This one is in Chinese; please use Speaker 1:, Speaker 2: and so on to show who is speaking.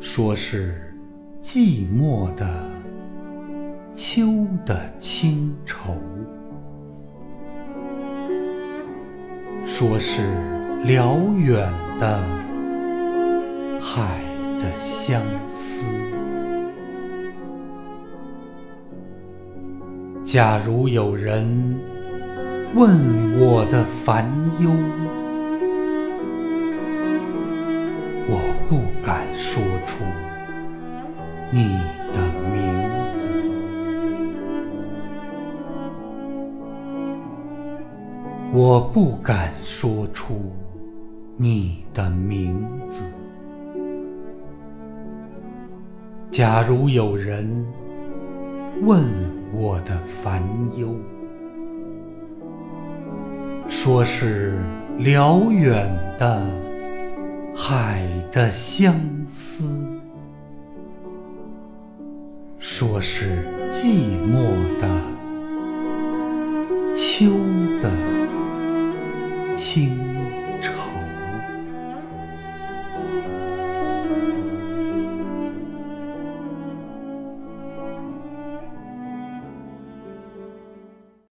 Speaker 1: 说是寂寞的秋的清愁，说是辽远的海的相思。假如有人问我的烦忧，不敢说出你的名字，我不敢说出你的名字。假如有人问我的烦忧，说是辽远的海的相思，说是寂寞的秋的清。